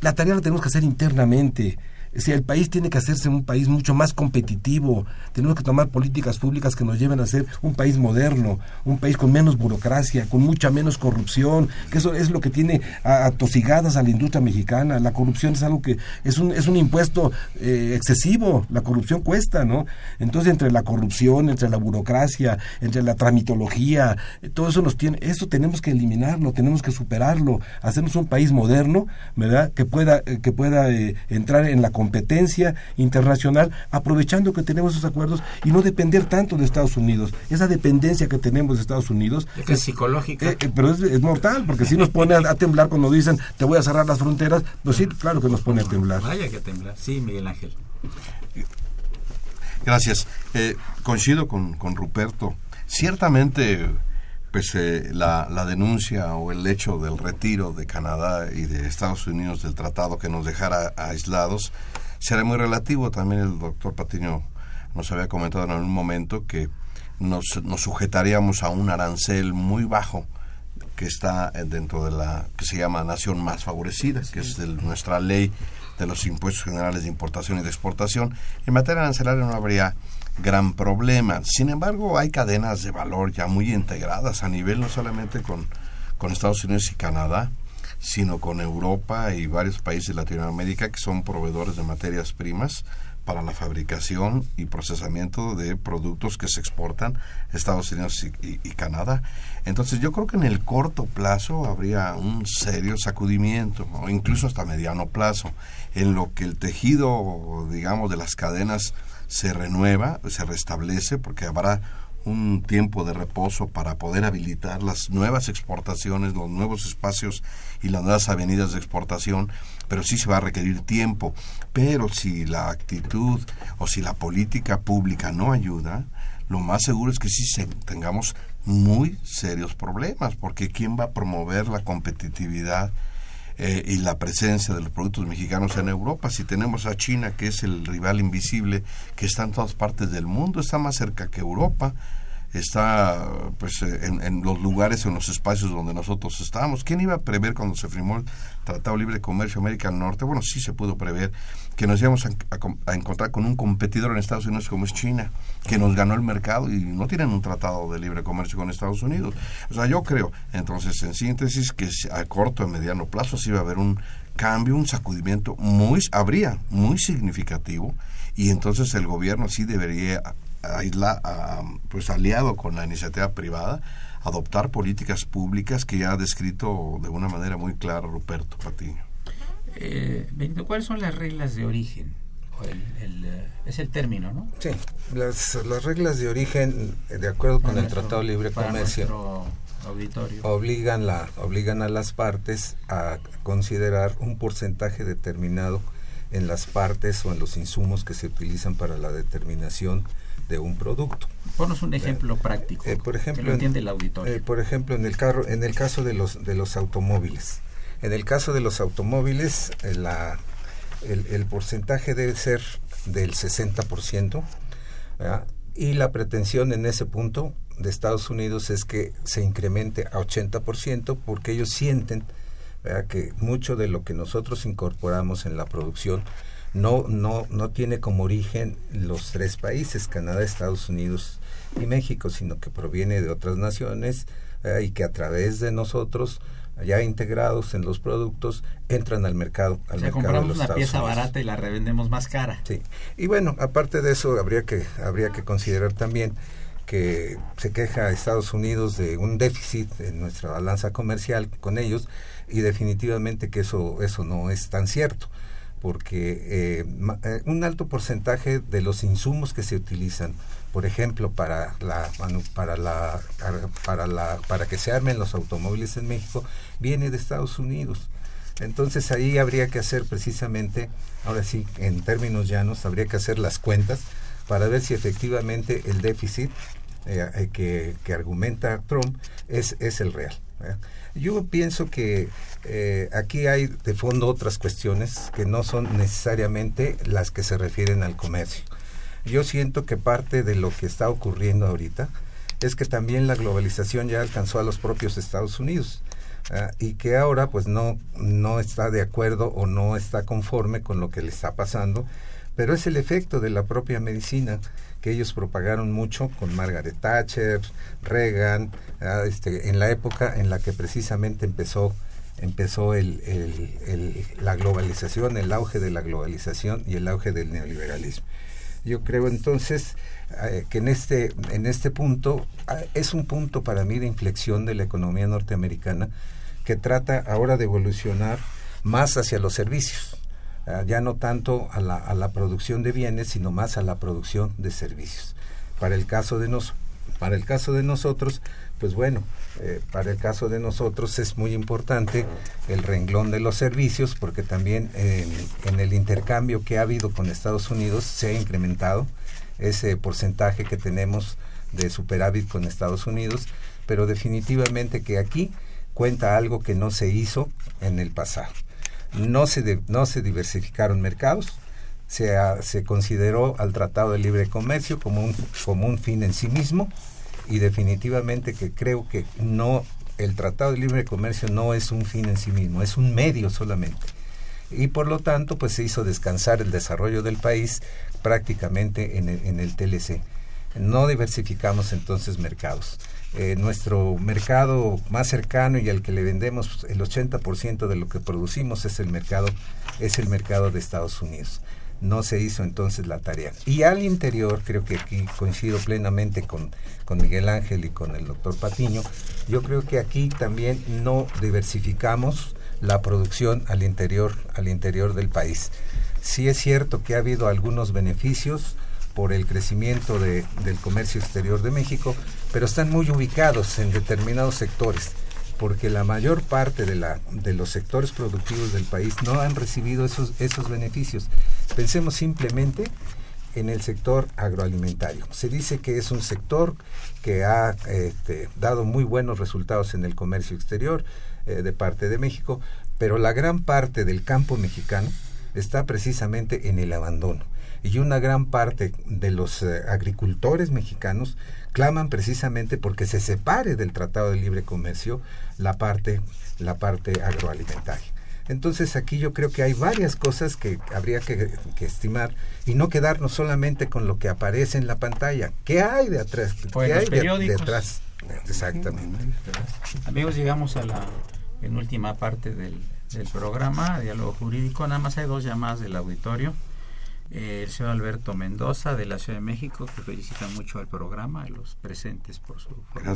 la tarea la tenemos que hacer internamente. Si el país tiene que hacerse un país mucho más competitivo, tenemos que tomar políticas públicas que nos lleven a ser un país moderno, un país con menos burocracia, con mucha menos corrupción, que eso es lo que tiene atosigadas a la industria mexicana. La corrupción es algo que es un, es un impuesto eh, excesivo, la corrupción cuesta, ¿no? Entonces, entre la corrupción, entre la burocracia, entre la tramitología, todo eso nos tiene, eso tenemos que eliminarlo, tenemos que superarlo, hacernos un país moderno, ¿verdad? Que pueda, eh, que pueda eh, entrar en la competencia internacional, aprovechando que tenemos esos acuerdos y no depender tanto de Estados Unidos. Esa dependencia que tenemos de Estados Unidos es, psicológica. Eh, pero es, mortal, porque si nos pone a, temblar cuando dicen te voy a cerrar las fronteras, pues sí, claro que nos pone a temblar. Vaya que temblar, sí, Miguel Ángel. Gracias. coincido con, con Ruperto. Ciertamente pues eh, la, la, denuncia o el hecho del retiro de Canadá y de Estados Unidos del tratado que nos dejara aislados será muy relativo. También el doctor Patiño nos había comentado en algún momento que nos, nos sujetaríamos a un arancel muy bajo que está dentro de la que se llama nación más favorecida, que es de nuestra ley de los impuestos generales de importación y de exportación. En materia arancelaria no habría gran problema. Sin embargo, hay cadenas de valor ya muy integradas a nivel no solamente con, con Estados Unidos y Canadá, sino con Europa y varios países de Latinoamérica que son proveedores de materias primas para la fabricación y procesamiento de productos que se exportan a Estados Unidos y, y, Canadá. Entonces yo creo que en el corto plazo habría un serio sacudimiento, o incluso hasta mediano plazo, en lo que el tejido, digamos, de las cadenas se renueva, se restablece, porque habrá un tiempo de reposo para poder habilitar las nuevas exportaciones, los nuevos espacios y las nuevas avenidas de exportación, pero sí se va a requerir tiempo. Pero si la actitud o si la política pública no ayuda, lo más seguro es que sí tengamos muy serios problemas, porque ¿quién va a promover la competitividad eh, y la presencia de los productos mexicanos en Europa. Si tenemos a China, que es el rival invisible, que está en todas partes del mundo, está más cerca que Europa, está pues eh, en, los lugares, en los espacios donde nosotros estamos. ¿Quién iba a prever cuando se firmó el Tratado Libre de Comercio América del Norte? Bueno, sí se pudo prever que nos íbamos a, encontrar con un competidor en Estados Unidos como es China, que nos ganó el mercado y no tienen un tratado de libre comercio con Estados Unidos. O sea, yo creo, entonces, en síntesis, que a corto y mediano plazo sí va a haber un cambio, un sacudimiento muy, habría muy significativo y entonces el gobierno sí debería aislar, pues aliado con la iniciativa privada, adoptar políticas públicas que ya ha descrito de una manera muy clara Ruperto Patiño. Eh, ¿cuáles son las reglas de origen? Eh, es el término, ¿no? Sí, las, las reglas de origen, de acuerdo con el Tratado Libre Comercio, obligan, la, obligan a las partes a considerar un porcentaje determinado en las partes o en los insumos que se utilizan para la determinación de un producto. Ponos un ejemplo práctico. Eh, por ejemplo, que lo entiende el auditorio. por ejemplo, en el carro, en el caso de los de los automóviles. En el caso de los automóviles, eh, la, el, porcentaje debe ser del 60%, y la pretensión en ese punto de Estados Unidos es que se incremente a 80% porque ellos sienten que mucho de lo que nosotros incorporamos en la producción no, no, no tiene como origen los tres países, Canadá, Estados Unidos y México, sino que proviene de otras naciones y que a través de nosotros ya integrados en los productos entran al mercado al mercado compramos una pieza barata y la revendemos más cara. Sí. Y bueno aparte de eso habría que habría que considerar también que se queja Estados Unidos de un déficit en nuestra balanza comercial con ellos y definitivamente que eso eso no es tan cierto porque eh, eh, un alto porcentaje de los insumos que se utilizan por ejemplo, para la, para la, para la, para que se armen los automóviles en México, viene de Estados Unidos. Entonces ahí habría que hacer precisamente, ahora sí, en términos llanos, habría que hacer las cuentas para ver si efectivamente el déficit eh, que, argumenta Trump es, es el real. Yo pienso que eh, aquí hay de fondo otras cuestiones que no son necesariamente las que se refieren al comercio yo siento que parte de lo que está ocurriendo ahorita es que también la globalización ya alcanzó a los propios Estados Unidos. ah, y que ahora pues no, no está de acuerdo o no está conforme con lo que le está pasando, pero es el efecto de la propia medicina que ellos propagaron mucho con Margaret Thatcher, Reagan, ah, este, en la época en la que precisamente empezó empezó el, la globalización, el auge de la globalización y el auge del neoliberalismo. Yo creo entonces eh, que en este, en este punto ah, es un punto para mí de inflexión de la economía norteamericana que trata ahora de evolucionar más hacia los servicios, ah, ya no tanto a la, a la producción de bienes, sino más a la producción de servicios. Para el caso de, nos, para el caso de nosotros, pues bueno, eh, para el caso de nosotros es muy importante el renglón de los servicios porque también en el intercambio que ha habido con Estados Unidos se ha incrementado ese porcentaje que tenemos de superávit con Estados Unidos, pero definitivamente que aquí cuenta algo que no se hizo en el pasado. No se, no se diversificaron mercados, se, se consideró al Tratado de Libre Comercio como un, como un fin en sí mismo y definitivamente que creo que no el Tratado de Libre Comercio no es un fin en sí mismo, es un medio solamente. Y por lo tanto, pues se hizo descansar el desarrollo del país prácticamente en el, en el TLC. No diversificamos entonces mercados. Eh, nuestro mercado más cercano y al que le vendemos el 80% de lo que producimos es el mercado es el mercado de Estados Unidos. No se hizo entonces la tarea. Y al interior, creo que aquí coincido plenamente con, con Miguel Ángel y con el doctor Patiño, yo creo que aquí también no diversificamos la producción al interior, al interior del país. Sí es cierto que ha habido algunos beneficios por el crecimiento de, del comercio exterior de México, pero están muy ubicados en determinados sectores, porque la mayor parte de, la, de los sectores productivos del país no han recibido esos, esos beneficios. Pensemos simplemente en el sector agroalimentario. Se dice que es un sector que ha este, dado muy buenos resultados en el comercio exterior eh, de parte de México, pero la gran parte del campo mexicano está precisamente en el abandono. Y una gran parte de los eh, agricultores mexicanos claman precisamente porque se separe del Tratado de Libre Comercio la parte, la parte agroalimentaria. Entonces aquí yo creo que hay varias cosas que habría que, estimar y no quedarnos solamente con lo que aparece en la pantalla. ¿Qué hay de atrás? Pues ¿Qué hay detrás? Exactamente. Amigos, llegamos a la última parte del, del programa Diálogo Jurídico. Nada más hay dos llamadas del auditorio. Eh, el señor Alberto Mendoza de la Ciudad de México, que felicita mucho al programa, a los presentes por su forma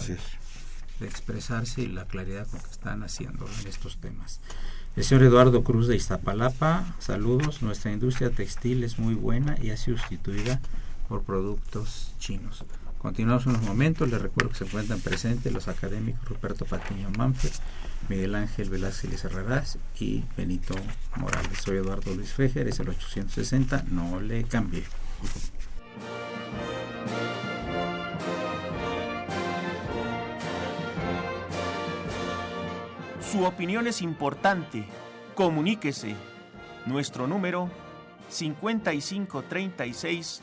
de expresarse y la claridad con que están haciendo en estos temas. El señor Eduardo Cruz de Iztapalapa, saludos. Nuestra industria textil es muy buena y ha sido sustituida por productos chinos. Continuamos unos momentos. Les recuerdo que se encuentran presentes los académicos Ruperto Patiño Manfred, Miguel Ángel Velázquez Herreras y Benito Morales. Soy Eduardo Luis Fejer, es el 860. No le cambie. Su opinión es importante. Comuníquese. Nuestro número 5536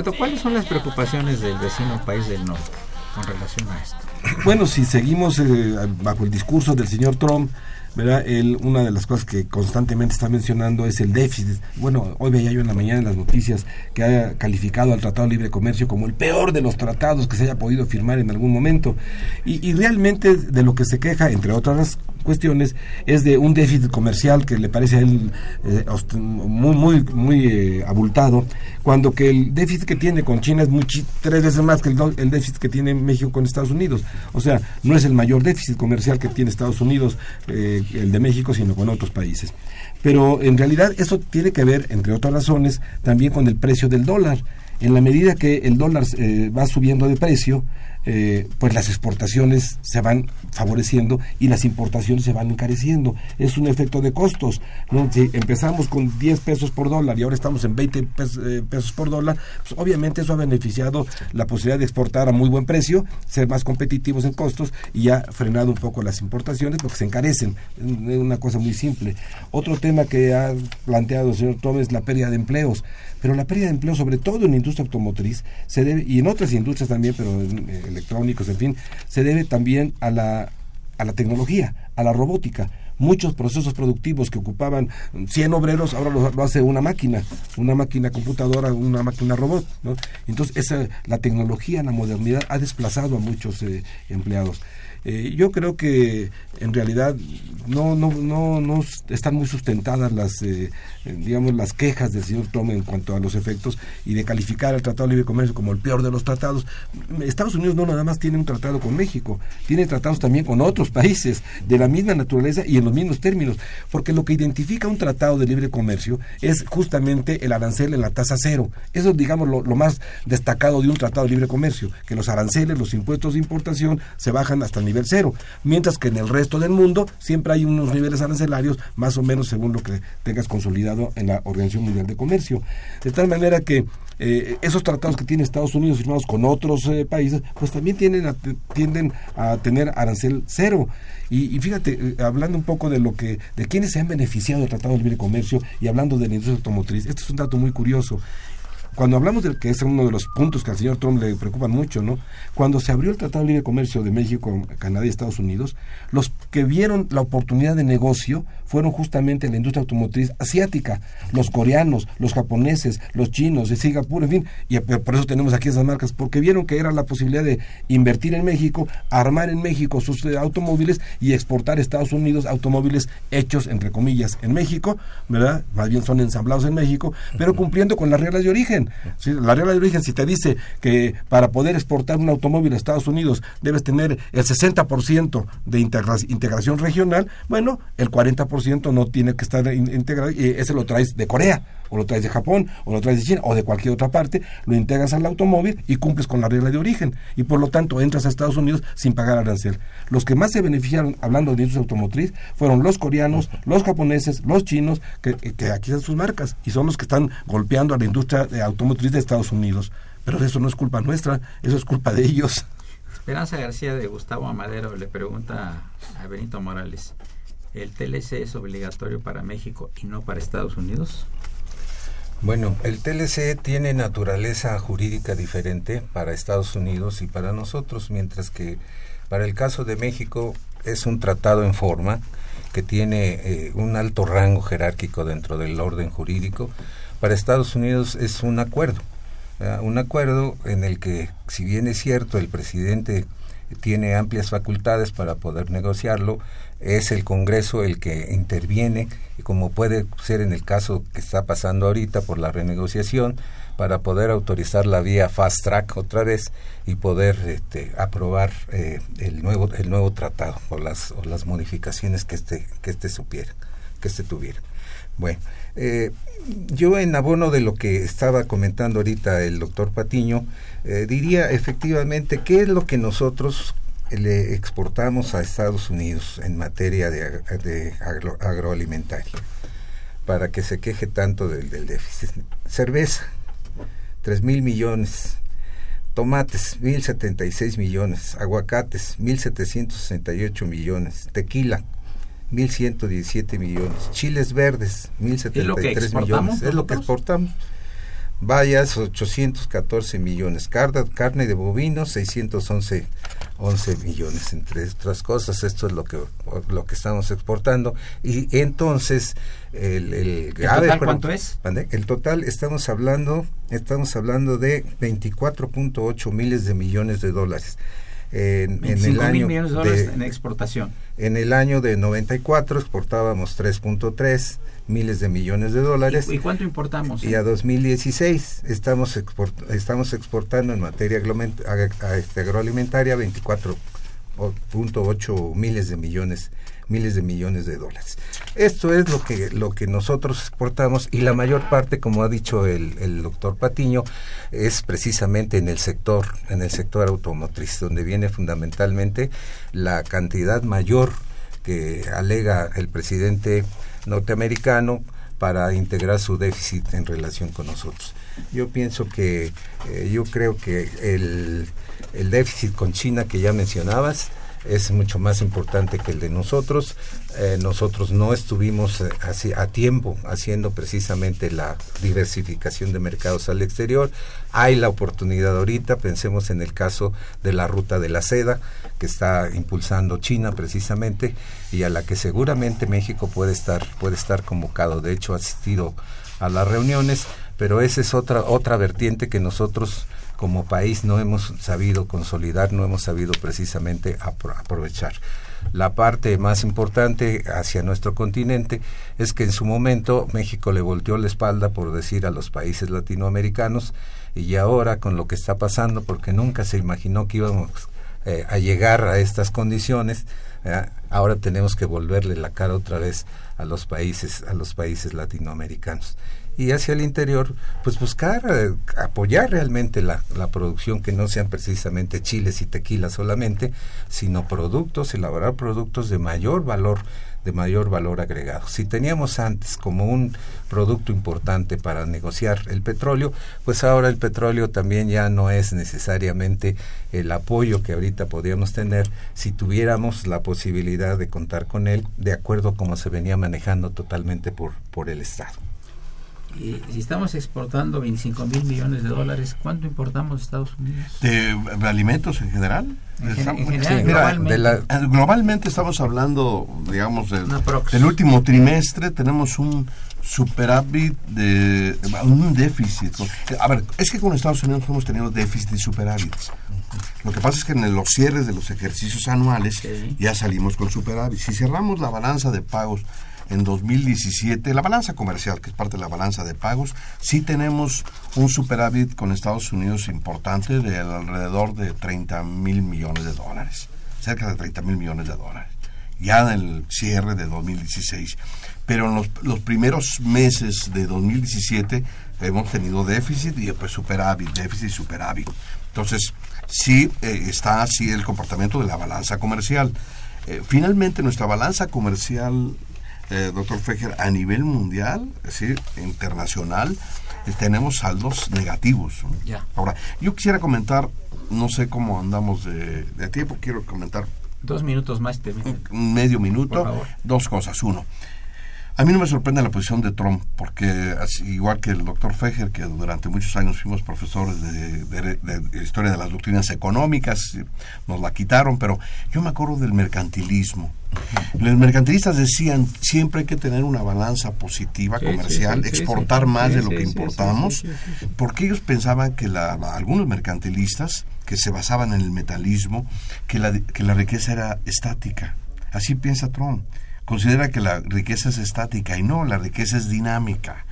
Roberto, ¿cuáles son las preocupaciones del vecino país del norte con relación a esto? Bueno, si seguimos eh, bajo el discurso del señor Trump, ¿verdad? Él, una de las cosas que constantemente está mencionando es el déficit. Bueno, hoy veía yo en la mañana en las noticias que ha calificado al Tratado de Libre Comercio como el peor de los tratados que se haya podido firmar en algún momento. Y, realmente de lo que se queja, entre otras cuestiones es de un déficit comercial que le parece a él eh, muy muy muy eh, abultado cuando que el déficit que tiene con China es tres veces más que el, el, déficit que tiene México con Estados Unidos o sea no es el mayor déficit comercial que tiene Estados Unidos eh, el de México sino con otros países. Pero en realidad eso tiene que ver entre otras razones también con el precio del dólar. En la medida que el dólar va subiendo de precio eh, pues las exportaciones se van favoreciendo y las importaciones se van encareciendo. Es un efecto de costos. Si empezamos con 10 pesos por dólar y ahora estamos en 20 eh, pesos, por dólar, pues obviamente eso ha beneficiado la posibilidad de exportar a muy buen precio, ser más competitivos en costos y ha frenado un poco las importaciones porque se encarecen. Es una cosa muy simple. Otro tema que ha planteado el señor Tom es la pérdida de empleos pero la pérdida de empleo, sobre todo en la industria automotriz, se debe, y en otras industrias también, pero en, eh, electrónicos, en fin, se debe también a la, a la tecnología, a la robótica. Muchos procesos productivos que ocupaban 100 obreros, ahora lo, hace una máquina, una máquina computadora, una máquina robot. ¿no? Entonces, esa, la tecnología, la modernidad ha desplazado a muchos eh, empleados. Eh, yo creo que en realidad no, no, no, no están muy sustentadas las, eh, digamos, las quejas del señor Trump en cuanto a los efectos y de calificar el Tratado de Libre Comercio como el peor de los tratados. Estados Unidos no nada más tiene un tratado con México, tiene tratados también con otros países de la misma naturaleza y en los mismos términos, porque lo que identifica un tratado de libre comercio es justamente el arancel en la tasa cero. Eso es, digamos, lo, lo más destacado de un tratado de libre comercio, que los aranceles, los impuestos de importación se bajan hasta el nivel cero, mientras que en el resto del mundo siempre hay unos niveles arancelarios más o menos según lo que tengas consolidado en la Organización Mundial de Comercio. De tal manera que eh, esos tratados que tiene Estados Unidos firmados con otros eh, países, pues también tienden a, tienden a tener arancel cero. Y, fíjate, eh, hablando un poco de lo que, de quienes se han beneficiado del Tratado de Libre Comercio y hablando de la industria automotriz, esto es un dato muy curioso cuando hablamos del que es uno de los puntos que al señor Trump le preocupan mucho, ¿no? Cuando se abrió el Tratado de Libre Comercio de México, Canadá y Estados Unidos, los que vieron la oportunidad de negocio fueron justamente la industria automotriz asiática, los coreanos, los japoneses, los chinos, de Singapur, en fin, y por eso tenemos aquí esas marcas, porque vieron que era la posibilidad de invertir en México, armar en México sus eh, automóviles y exportar a Estados Unidos automóviles hechos, entre comillas, en México, ¿verdad? Más bien son ensamblados en México, pero cumpliendo con las reglas de origen. La regla de origen, si te dice que para poder exportar un automóvil a Estados Unidos debes tener el 60% de integración regional, bueno, el 40% no tiene que estar integrado y ese lo traes de Corea o lo traes de Japón, o lo traes de China, o de cualquier otra parte, lo integras al automóvil y cumples con la regla de origen. Y por lo tanto entras a Estados Unidos sin pagar arancel. Los que más se beneficiaron, hablando de industria automotriz, fueron los coreanos, los japoneses, los chinos, que, aquí están sus marcas, y son los que están golpeando a la industria automotriz de Estados Unidos. Pero eso no es culpa nuestra, eso es culpa de ellos. Esperanza García de Gustavo Amadero le pregunta a Benito Morales, ¿el TLC es obligatorio para México y no para Estados Unidos? Bueno, el TLC tiene naturaleza jurídica diferente para Estados Unidos y para nosotros, mientras que para el caso de México es un tratado en forma que tiene eh, un alto rango jerárquico dentro del orden jurídico. Para Estados Unidos es un acuerdo, un acuerdo en el que, si bien es cierto, el presidente tiene amplias facultades para poder negociarlo, es el Congreso el que interviene, como puede ser en el caso que está pasando ahorita por la renegociación, para poder autorizar la vía fast track otra vez y poder este, aprobar eh, el nuevo el nuevo tratado o las o las modificaciones que este que este supiera que este tuviera bueno eh, yo en abono de lo que estaba comentando ahorita el doctor Patiño eh, diría efectivamente qué es lo que nosotros le exportamos a Estados Unidos en materia de, agroalimentaria para que se queje tanto del, del déficit. Cerveza, tres mil millones. Tomates, mil setenta y seis millones. Aguacates, mil setecientos sesenta y ocho millones. Tequila, 1.117 millones. Chiles verdes, 1.073 millones. Es lo que exportamos. Bayas, 814 millones. Carne, carne de bovino, 611 11 millones, entre otras cosas. Esto es lo que, lo que estamos exportando. Y entonces, el, el, total cuánto es? El total, estamos hablando, estamos hablando de 24.8 miles de millones de dólares. En, en el año millones de dólares en exportación. En el año de 94 exportábamos 3.3 miles de millones de dólares. ¿Y, cuánto importamos? Y a 2016 estamos, estamos exportando en materia este, agroalimentaria 24.8 miles de millones miles de millones de dólares. Esto es lo que, lo que nosotros exportamos y la mayor parte, como ha dicho el, el doctor Patiño, es precisamente en el sector, en el sector automotriz, donde viene fundamentalmente la cantidad mayor que alega el presidente norteamericano para integrar su déficit en relación con nosotros. Yo pienso que, eh, yo creo que el, el déficit con China que ya mencionabas, es mucho más importante que el de nosotros. Eh, nosotros no estuvimos eh, así a tiempo haciendo precisamente la diversificación de mercados al exterior. Hay la oportunidad ahorita, pensemos en el caso de la ruta de la seda que está impulsando China precisamente y a la que seguramente México puede estar puede estar convocado. De hecho, ha asistido a las reuniones, pero esa es otra otra vertiente que nosotros como país no hemos sabido consolidar, no hemos sabido precisamente aprovechar. La parte más importante hacia nuestro continente es que en su momento México le volteó la espalda, por decir, a los países latinoamericanos y ahora con lo que está pasando, porque nunca se imaginó que íbamos eh, a llegar a estas condiciones, ahora tenemos que volverle la cara otra vez a los países, a los países latinoamericanos y hacia el interior, pues buscar eh, apoyar realmente la, la, producción que no sean precisamente chiles y tequila solamente, sino productos, elaborar productos de mayor valor, de mayor valor agregado. Si teníamos antes como un producto importante para negociar el petróleo, pues ahora el petróleo también ya no es necesariamente el apoyo que ahorita podríamos tener si tuviéramos la posibilidad de contar con él de acuerdo como se venía manejando totalmente por, por el Estado. Si estamos exportando 25 mil millones de dólares, ¿cuánto importamos de Estados Unidos? ¿De, alimentos en general? En, general, globalmente. Eh, globalmente estamos hablando, digamos, del, último trimestre, tenemos un superávit de un déficit. A ver, es que con Estados Unidos hemos tenido déficit y superávits. Lo que pasa es que en los cierres de los ejercicios anuales ya salimos con superávit. Si cerramos la balanza de pagos en 2017, la balanza comercial, que es parte de la balanza de pagos, sí tenemos un superávit con Estados Unidos importante de alrededor de 30 mil millones de dólares, cerca de 30 mil millones de dólares, ya en el cierre de 2016. Pero en los, los primeros meses de 2017 hemos tenido déficit y después superávit, déficit y superávit. Entonces, sí eh, está así el comportamiento de la balanza comercial. Eh, finalmente, nuestra balanza comercial eh, doctor Fejer, a nivel mundial, es decir, internacional, eh, tenemos saldos negativos. Ahora, yo quisiera comentar, no sé cómo andamos de, tiempo, quiero comentar. Dos minutos más, te Medio minuto, dos cosas. Uno, a mí no me sorprende la posición de Trump, porque igual que el doctor Feger, que durante muchos años fuimos profesores de, historia de las doctrinas económicas, nos la quitaron, pero yo me acuerdo del mercantilismo. Los mercantilistas decían siempre hay que tener una balanza positiva comercial, exportar más de lo que importamos, porque ellos pensaban que la, algunos mercantilistas que se basaban en el metalismo, que la, que la riqueza era estática. Así piensa Trump considera que la riqueza es estática y no, la riqueza es dinámica.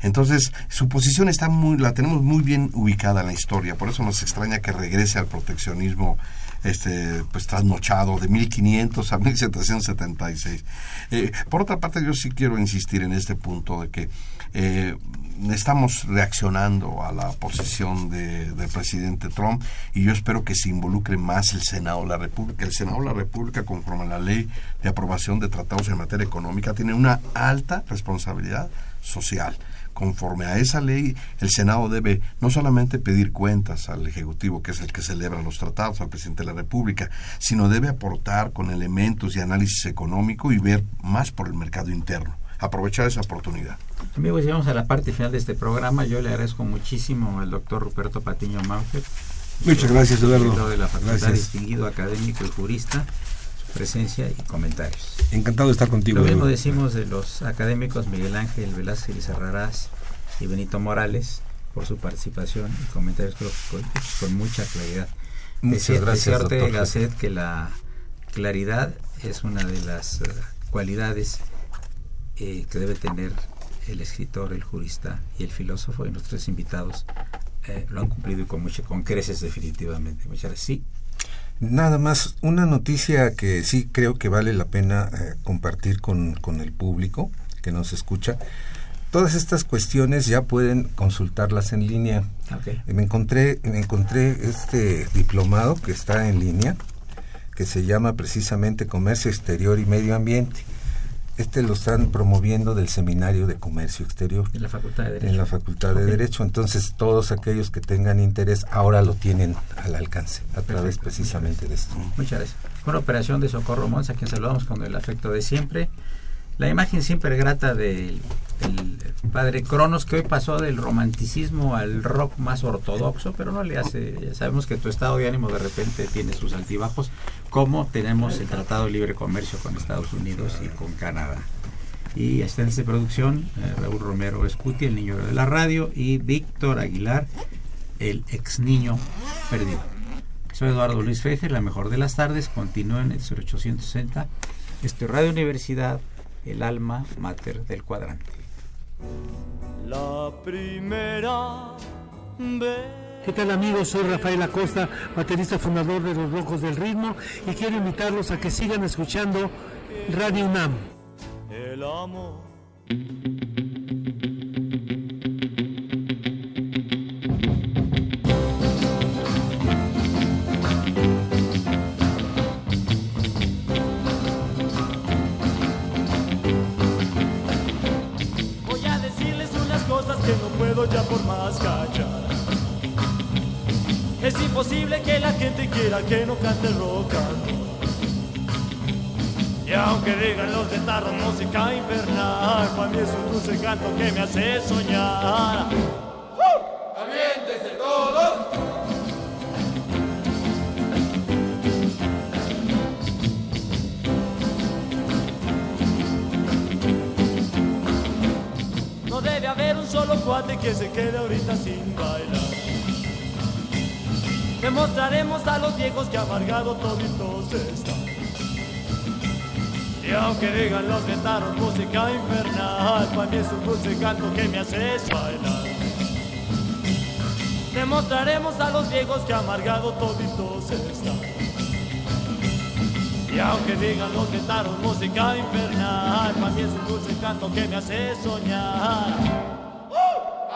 Entonces, su posición está muy, la tenemos muy bien ubicada en la historia, por eso nos extraña que regrese al proteccionismo este pues trasnochado de 1500 a 1776. Eh, por otra parte, yo sí quiero insistir en este punto de que eh, estamos reaccionando a la posición de, del presidente Trump y yo espero que se involucre más el Senado de la República. El Senado de la República, conforme a la ley de aprobación de tratados en materia económica, tiene una alta responsabilidad social Conforme a esa ley, el Senado debe no solamente pedir cuentas al Ejecutivo, que es el que celebra los tratados, al presidente de la República, sino debe aportar con elementos de análisis económico y ver más por el mercado interno aprovechar esa oportunidad. Amigos, llegamos a la parte final de este programa. Yo le agradezco muchísimo al doctor Ruperto Patiño Maufer. Muchas gracias, Eduardo. de la facultad, distinguido académico y jurista, su presencia y comentarios. Encantado de estar contigo. Lo mismo decimos de los académicos Miguel Ángel Velázquez y Serrarás y Benito Morales por su participación y comentarios con, mucha claridad. Muchas gracias, doctor. Gasset que la claridad es una de las eh, cualidades eh, que debe tener el escritor, el jurista y el filósofo y nuestros invitados eh, lo han cumplido y con, mucho, con creces definitivamente. Muchas gracias. Sí. Nada más, una noticia que sí creo que vale la pena eh, compartir con, con, el público que nos escucha. Todas estas cuestiones ya pueden consultarlas en línea. Me encontré, me encontré este diplomado que está en línea, que se llama precisamente Comercio Exterior y Medio Ambiente este lo están promoviendo del Seminario de Comercio Exterior. En la Facultad de Derecho. En la Facultad de Derecho. Entonces, todos aquellos que tengan interés ahora lo tienen al alcance, a través precisamente de esto. Muchas gracias. Una operación de Socorro Mons, a quien saludamos con el afecto de siempre la imagen siempre grata del, padre Cronos, que hoy pasó del romanticismo al rock más ortodoxo, pero no le hace, ya sabemos que tu estado de ánimo de repente tiene sus altibajos, como tenemos el Tratado de Libre Comercio con Estados Unidos y con Canadá. Y en esta producción eh, Raúl Romero Escuti, el niño de la radio, y Víctor Aguilar, el ex niño perdido. Soy Eduardo Luis Fejer, la mejor de las tardes, continúen en el 0860, este Radio Universidad el alma mater del cuadrante. La primera ¿Qué tal amigos? Soy Rafael Acosta, baterista fundador de Los Locos del Ritmo y quiero invitarlos a que sigan escuchando Radio UNAM. El amor. Ya por más callar. Es imposible que la gente quiera que no cante rock Y aunque digan los guitarras música infernal, para mí es un dulce canto que me hace soñar. Solo cuate que se quede ahorita sin bailar. Demostraremos a los viejos que amargado toditos están. Y aunque digan los guitarros música infernal, para mí es un dulce canto que me hace bailar. Demostraremos a los viejos que amargado toditos están. Y aunque digan los guitarros música infernal, para mí es un dulce canto que me hace soñar.